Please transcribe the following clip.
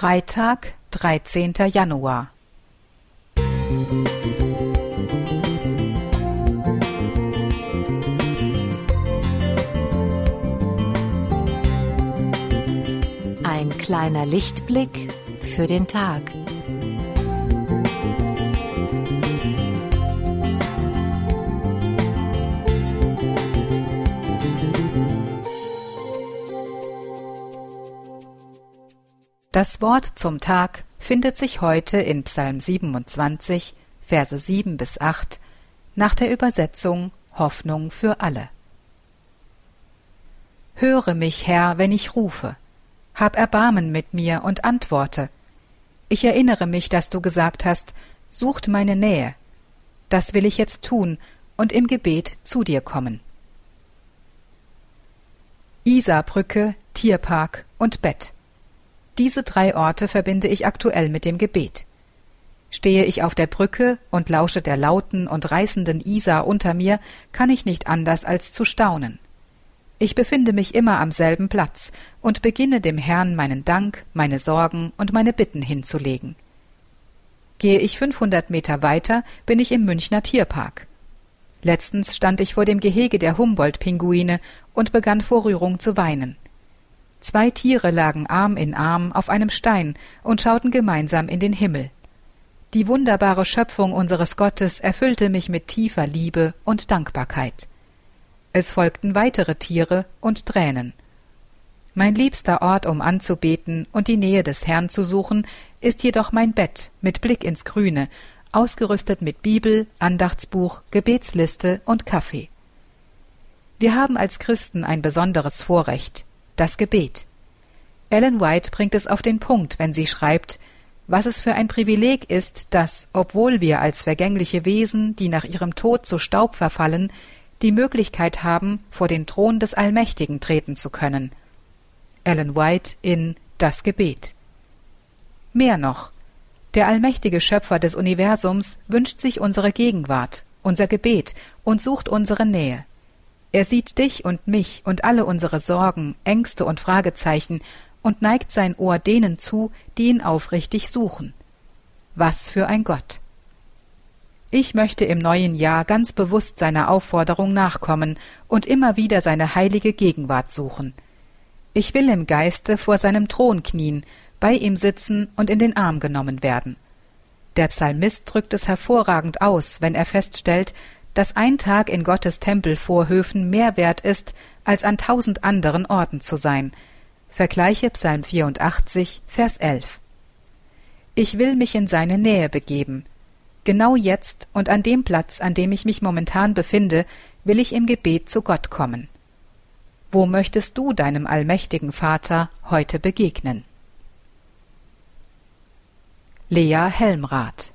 Freitag, dreizehnter Januar. Ein kleiner Lichtblick für den Tag. Das Wort zum Tag findet sich heute in Psalm 27, Verse 7 bis 8 nach der Übersetzung Hoffnung für alle. Höre mich, Herr, wenn ich rufe. Hab Erbarmen mit mir und antworte. Ich erinnere mich, dass du gesagt hast, sucht meine Nähe. Das will ich jetzt tun und im Gebet zu dir kommen. Isarbrücke, Tierpark und Bett. Diese drei Orte verbinde ich aktuell mit dem Gebet. Stehe ich auf der Brücke und lausche der lauten und reißenden Isar unter mir, kann ich nicht anders als zu staunen. Ich befinde mich immer am selben Platz und beginne dem Herrn meinen Dank, meine Sorgen und meine Bitten hinzulegen. Gehe ich 500 Meter weiter, bin ich im Münchner Tierpark. Letztens stand ich vor dem Gehege der Humboldt-Pinguine und begann vor Rührung zu weinen. Zwei Tiere lagen Arm in Arm auf einem Stein und schauten gemeinsam in den Himmel. Die wunderbare Schöpfung unseres Gottes erfüllte mich mit tiefer Liebe und Dankbarkeit. Es folgten weitere Tiere und Tränen. Mein liebster Ort, um anzubeten und die Nähe des Herrn zu suchen, ist jedoch mein Bett mit Blick ins Grüne, ausgerüstet mit Bibel, Andachtsbuch, Gebetsliste und Kaffee. Wir haben als Christen ein besonderes Vorrecht, das Gebet. Ellen White bringt es auf den Punkt, wenn sie schreibt, was es für ein Privileg ist, dass, obwohl wir als vergängliche Wesen, die nach ihrem Tod zu Staub verfallen, die Möglichkeit haben, vor den Thron des Allmächtigen treten zu können. Ellen White in Das Gebet. Mehr noch, der allmächtige Schöpfer des Universums wünscht sich unsere Gegenwart, unser Gebet und sucht unsere Nähe. Er sieht dich und mich und alle unsere Sorgen, Ängste und Fragezeichen und neigt sein Ohr denen zu, die ihn aufrichtig suchen. Was für ein Gott. Ich möchte im neuen Jahr ganz bewusst seiner Aufforderung nachkommen und immer wieder seine heilige Gegenwart suchen. Ich will im Geiste vor seinem Thron knien, bei ihm sitzen und in den Arm genommen werden. Der Psalmist drückt es hervorragend aus, wenn er feststellt, dass ein Tag in Gottes Tempelvorhöfen mehr wert ist, als an tausend anderen Orten zu sein. Vergleiche Psalm 84, Vers 11. Ich will mich in seine Nähe begeben. Genau jetzt und an dem Platz, an dem ich mich momentan befinde, will ich im Gebet zu Gott kommen. Wo möchtest du deinem allmächtigen Vater heute begegnen? Lea Helmrath